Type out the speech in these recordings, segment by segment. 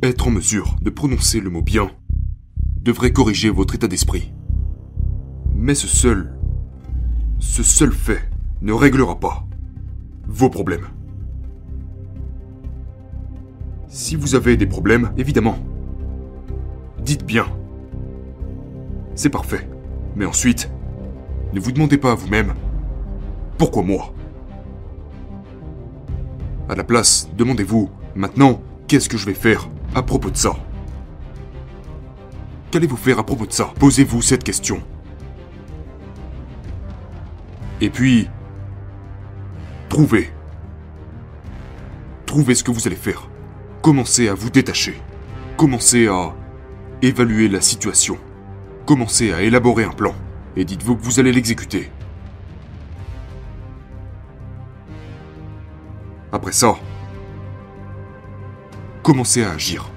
Être en mesure de prononcer le mot bien devrait corriger votre état d'esprit. Mais ce seul, ce seul fait ne réglera pas vos problèmes. Si vous avez des problèmes, évidemment, dites bien. C'est parfait. Mais ensuite, ne vous demandez pas à vous-même pourquoi moi? À la place, demandez-vous maintenant qu'est-ce que je vais faire? À propos de ça Qu'allez-vous faire à propos de ça? Posez-vous cette question. Et puis, trouvez. Trouvez ce que vous allez faire. Commencez à vous détacher. Commencez à évaluer la situation. Commencez à élaborer un plan. Et dites-vous que vous allez l'exécuter. Après ça, commencez à agir.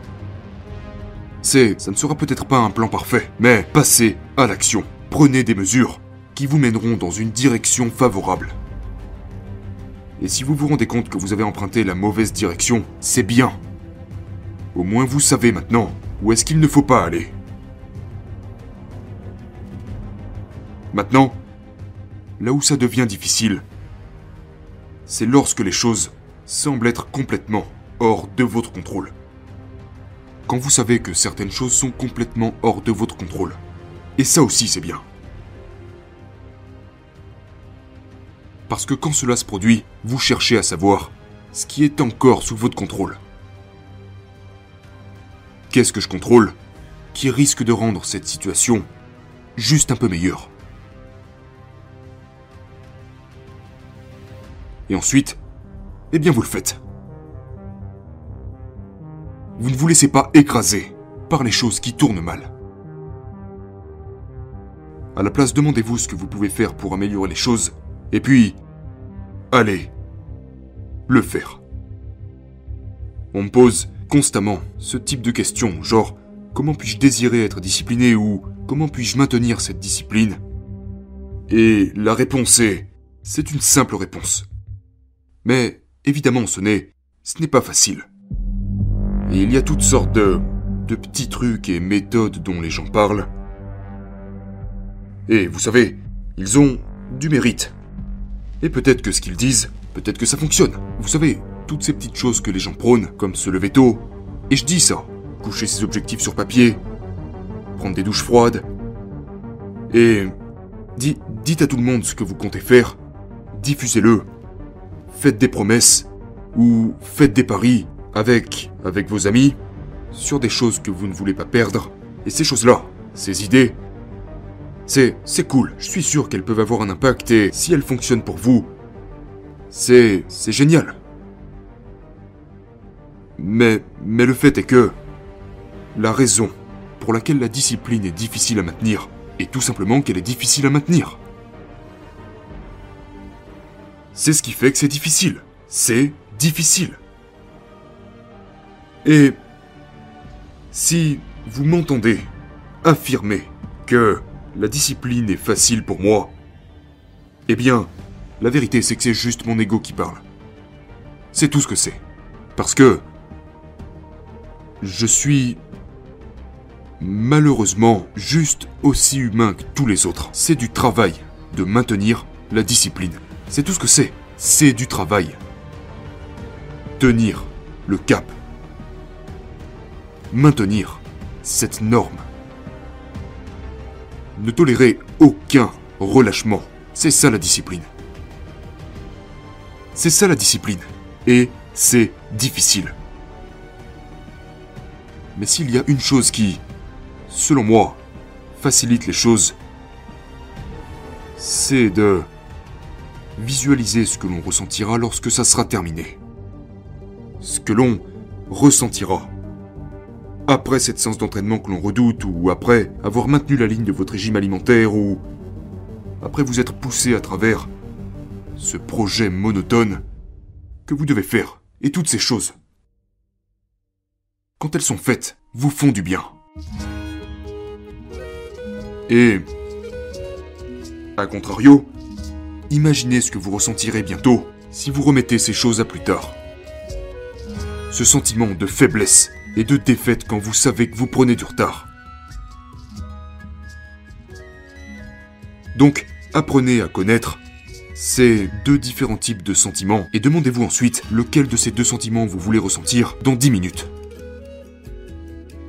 C'est, ça ne sera peut-être pas un plan parfait, mais passez à l'action. Prenez des mesures qui vous mèneront dans une direction favorable. Et si vous vous rendez compte que vous avez emprunté la mauvaise direction, c'est bien. Au moins vous savez maintenant où est-ce qu'il ne faut pas aller. Maintenant, là où ça devient difficile, c'est lorsque les choses semblent être complètement hors de votre contrôle. Quand vous savez que certaines choses sont complètement hors de votre contrôle. Et ça aussi c'est bien. Parce que quand cela se produit, vous cherchez à savoir ce qui est encore sous votre contrôle. Qu'est-ce que je contrôle qui risque de rendre cette situation juste un peu meilleure? Et ensuite, eh bien vous le faites. Vous ne vous laissez pas écraser par les choses qui tournent mal. À la place, demandez-vous ce que vous pouvez faire pour améliorer les choses, et puis, allez, le faire. On me pose constamment ce type de questions, genre, comment puis-je désirer être discipliné ou comment puis-je maintenir cette discipline? Et la réponse est, c'est une simple réponse. Mais évidemment, ce n'est, ce n'est pas facile. Et il y a toutes sortes de, de petits trucs et méthodes dont les gens parlent. Et vous savez, ils ont du mérite. Et peut-être que ce qu'ils disent, peut-être que ça fonctionne. Vous savez, toutes ces petites choses que les gens prônent, comme se lever tôt. Et je dis ça, coucher ses objectifs sur papier, prendre des douches froides. Et dites à tout le monde ce que vous comptez faire, diffusez-le, faites des promesses ou faites des paris avec, avec vos amis sur des choses que vous ne voulez pas perdre. Et ces choses-là, ces idées, c'est, c'est cool. Je suis sûr qu'elles peuvent avoir un impact et si elles fonctionnent pour vous, c'est, c'est génial. Mais, mais le fait est que la raison pour laquelle la discipline est difficile à maintenir est tout simplement qu'elle est difficile à maintenir. C'est ce qui fait que c'est difficile. C'est difficile. Et si vous m'entendez affirmer que la discipline est facile pour moi, eh bien, la vérité c'est que c'est juste mon ego qui parle. C'est tout ce que c'est. Parce que je suis malheureusement juste aussi humain que tous les autres. C'est du travail de maintenir la discipline. C'est tout ce que c'est. C'est du travail. Tenir le cap. Maintenir cette norme. Ne tolérer aucun relâchement. C'est ça la discipline. C'est ça la discipline. Et c'est difficile. Mais s'il y a une chose qui, selon moi, facilite les choses, c'est de visualiser ce que l'on ressentira lorsque ça sera terminé. Ce que l'on ressentira. Après cette séance d'entraînement que l'on redoute, ou après avoir maintenu la ligne de votre régime alimentaire, ou après vous être poussé à travers ce projet monotone que vous devez faire, et toutes ces choses. Quand elles sont faites, vous font du bien. Et, à contrario, Imaginez ce que vous ressentirez bientôt si vous remettez ces choses à plus tard. Ce sentiment de faiblesse et de défaite quand vous savez que vous prenez du retard. Donc, apprenez à connaître ces deux différents types de sentiments et demandez-vous ensuite lequel de ces deux sentiments vous voulez ressentir dans 10 minutes.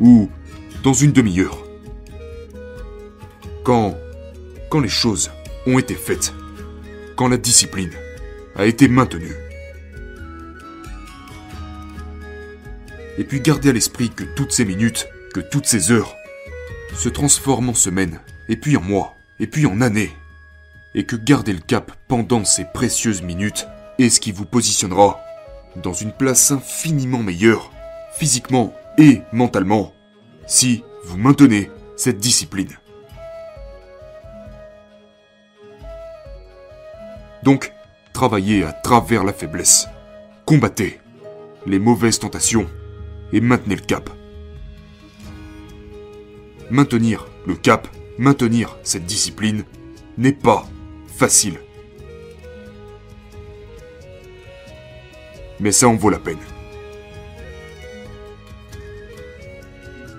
Ou dans une demi-heure. Quand quand les choses ont été faites, quand la discipline a été maintenue. Et puis gardez à l'esprit que toutes ces minutes, que toutes ces heures, se transforment en semaines, et puis en mois, et puis en années. Et que garder le cap pendant ces précieuses minutes est ce qui vous positionnera dans une place infiniment meilleure, physiquement et mentalement, si vous maintenez cette discipline. Donc, travaillez à travers la faiblesse. Combattez les mauvaises tentations et maintenez le cap. Maintenir le cap, maintenir cette discipline n'est pas facile. Mais ça en vaut la peine.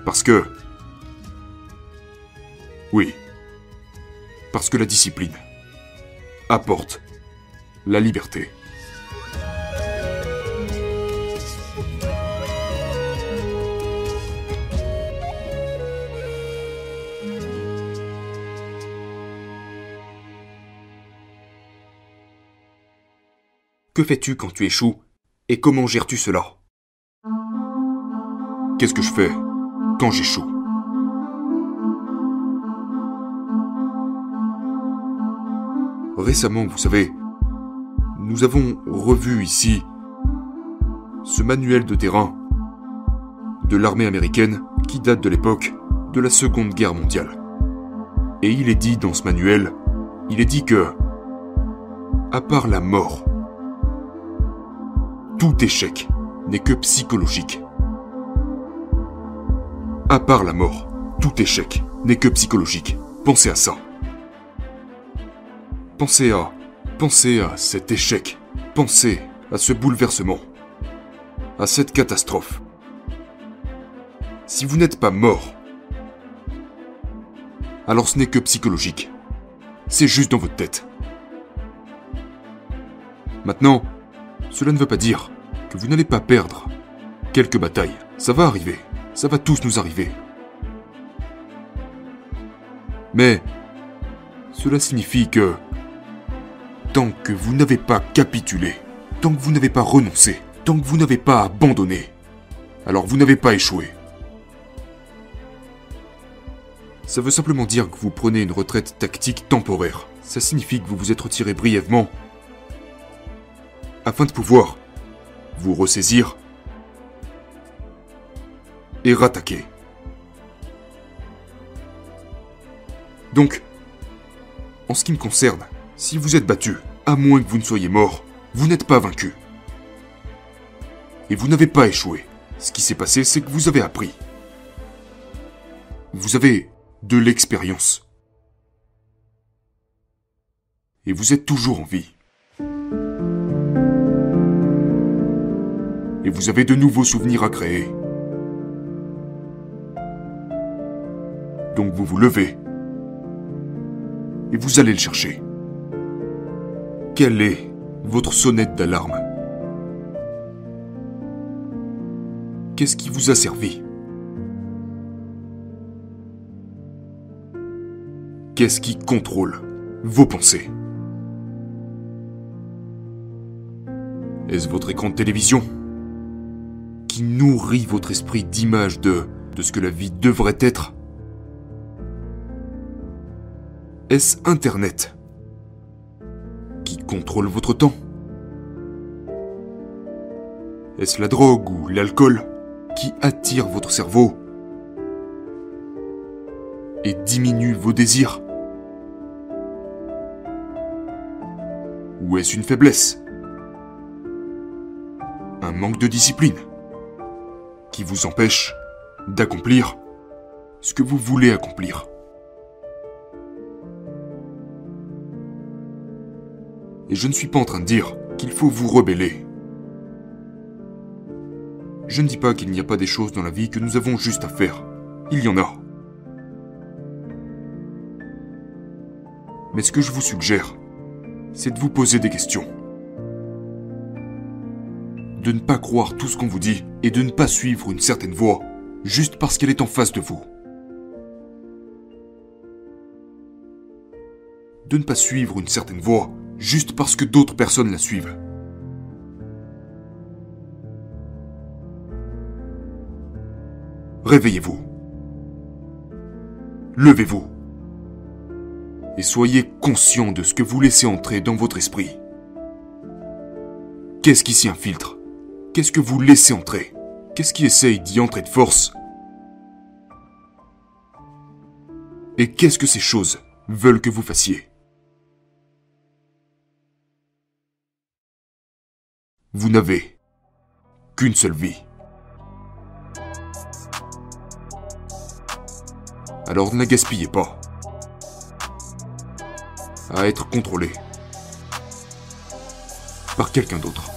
Parce que... Oui. Parce que la discipline apporte la liberté. Que fais-tu quand tu échoues et comment gères-tu cela Qu'est-ce que je fais quand j'échoue Récemment, vous savez, nous avons revu ici ce manuel de terrain de l'armée américaine qui date de l'époque de la Seconde Guerre mondiale. Et il est dit dans ce manuel, il est dit que, à part la mort, tout échec n'est que psychologique. À part la mort, tout échec n'est que psychologique. Pensez à ça. Pensez à Pensez à cet échec. Pensez à ce bouleversement. À cette catastrophe. Si vous n'êtes pas mort, alors ce n'est que psychologique. C'est juste dans votre tête. Maintenant, cela ne veut pas dire que vous n'allez pas perdre quelques batailles. Ça va arriver. Ça va tous nous arriver. Mais cela signifie que tant que vous n'avez pas capitulé, tant que vous n'avez pas renoncé, tant que vous n'avez pas abandonné, alors vous n'avez pas échoué. Ça veut simplement dire que vous prenez une retraite tactique temporaire. Ça signifie que vous vous êtes retiré brièvement afin de pouvoir vous ressaisir et rattaquer. Donc, en ce qui me concerne, si vous êtes battu, à moins que vous ne soyez mort, vous n'êtes pas vaincu. Et vous n'avez pas échoué. Ce qui s'est passé, c'est que vous avez appris. Vous avez de l'expérience. Et vous êtes toujours en vie. Et vous avez de nouveaux souvenirs à créer. Donc vous vous levez. Et vous allez le chercher. Quelle est votre sonnette d'alarme? Qu'est-ce qui vous a servi? Qu'est-ce qui contrôle vos pensées? Est-ce votre écran de télévision? Qui nourrit votre esprit d'images de, de ce que la vie devrait être. Est-ce Internet contrôle votre temps? Est-ce la drogue ou l'alcool qui attire votre cerveau et diminue vos désirs? Ou est-ce une faiblesse? Un manque de discipline? Qui vous empêche d'accomplir ce que vous voulez accomplir Et je ne suis pas en train de dire qu'il faut vous rebeller. Je ne dis pas qu'il n'y a pas des choses dans la vie que nous avons juste à faire. Il y en a. Mais ce que je vous suggère, c'est de vous poser des questions. De ne pas croire tout ce qu'on vous dit et de ne pas suivre une certaine voie juste parce qu'elle est en face de vous. De ne pas suivre une certaine voie juste parce que d'autres personnes la suivent. Réveillez-vous. Levez-vous. Et soyez conscient de ce que vous laissez entrer dans votre esprit. Qu'est-ce qui s'y infiltre? Qu'est-ce que vous laissez entrer? Qu'est-ce qui essaye d'y entrer de force? Et qu'est-ce que ces choses veulent que vous fassiez? Vous n'avez qu'une seule vie. Alors ne gaspillez pas. À être contrôlé par quelqu'un d'autre.